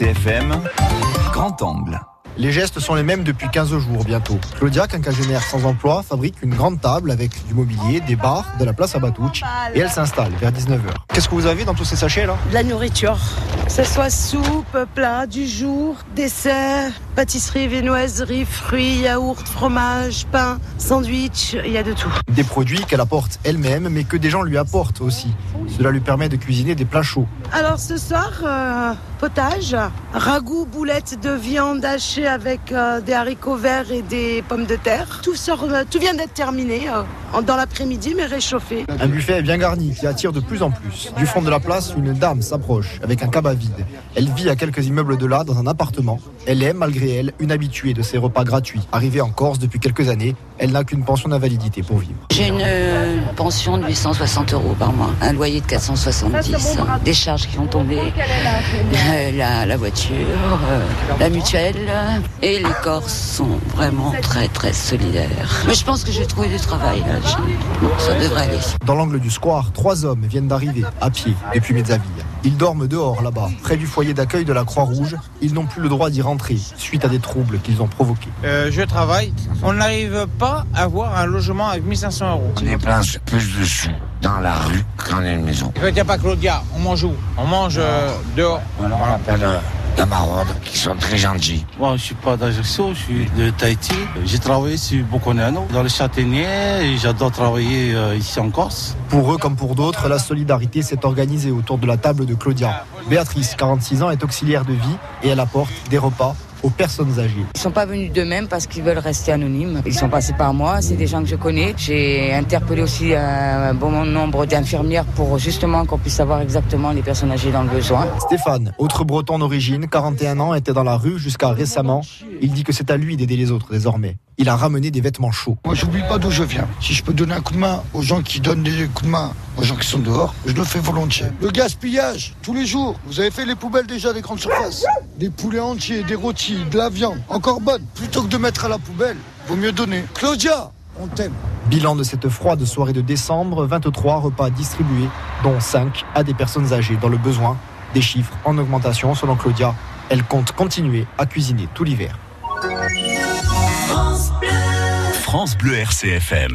RCFM, grand angle. Les gestes sont les mêmes depuis 15 jours bientôt. Claudia, quinquagénaire sans emploi, fabrique une grande table avec du mobilier, des bars, de la place à Batouch et elle s'installe vers 19h. Qu'est-ce que vous avez dans tous ces sachets là? De la nourriture. Que ce soit soupe, plat du jour, dessert, pâtisserie, viennoiserie, fruits, yaourt, fromage, pain, sandwich, il y a de tout. Des produits qu'elle apporte elle-même mais que des gens lui apportent aussi. Cela lui permet de cuisiner des plats chauds. Alors ce soir, euh, potage, ragoût, boulettes de viande hachée avec euh, des haricots verts et des pommes de terre. Tout, sort, euh, tout vient d'être terminé euh, dans l'après-midi mais réchauffé. Un buffet bien garni qui attire de plus en plus. Du fond de la place, une dame s'approche avec un cabas vide. Elle vit à quelques immeubles de là dans un appartement. Elle est, malgré elle, une habituée de ces repas gratuits. Arrivée en Corse depuis quelques années, elle n'a qu'une pension d'invalidité pour vivre. J'ai une euh, pension de 860 euros par mois, un loyer de 470, des charges qui vont tomber, euh, la, la voiture, euh, la mutuelle. Et les Corses sont vraiment très très solidaires. Mais je pense que je vais trouver du travail là. Ça devrait aller. Dans l'angle du square, trois hommes viennent d'arriver, à pied, depuis Mezzaville. Ils dorment dehors, là-bas, près du foyer d'accueil de la Croix-Rouge. Ils n'ont plus le droit d'y rentrer, suite à des troubles qu'ils ont provoqués. Euh, je travaille. On n'arrive pas à avoir un logement avec 1500 euros. On dépense plus de sous dans la rue qu'en une maison. En fait, il n'y a pas Claudia. On mange où? On mange euh, dehors. Voilà, on appelle euh, la maraude, qui sont très gentils. Moi, je suis pas d'Ajaccio, je suis de Tahiti. J'ai travaillé sur Boconano, dans le Châtaignier, et j'adore travailler euh, ici en Corse. Pour eux comme pour d'autres, la solidarité s'est organisée autour de la table de Claudia. Béatrice, 46 ans, est auxiliaire de vie et elle apporte des repas aux personnes âgées. Ils sont pas venus d'eux-mêmes parce qu'ils veulent rester anonymes. Ils sont passés par moi, c'est des gens que je connais. J'ai interpellé aussi un bon nombre d'infirmières pour justement qu'on puisse savoir exactement les personnes âgées dans le besoin. Stéphane, autre breton d'origine, 41 ans, était dans la rue jusqu'à récemment. Il dit que c'est à lui d'aider les autres désormais. Il a ramené des vêtements chauds. Moi, j'oublie pas d'où je viens. Si je peux donner un coup de main aux gens qui donnent des coups de main aux gens qui sont dehors, je le fais volontiers. Le gaspillage, tous les jours. Vous avez fait les poubelles déjà des grandes surfaces. Des poulets entiers, des rôtis, de la viande, encore bonne. Plutôt que de mettre à la poubelle, vaut mieux donner. Claudia, on t'aime. Bilan de cette froide soirée de décembre, 23 repas distribués, dont 5 à des personnes âgées dans le besoin. Des chiffres en augmentation selon Claudia. Elle compte continuer à cuisiner tout l'hiver. France Bleu RCFM.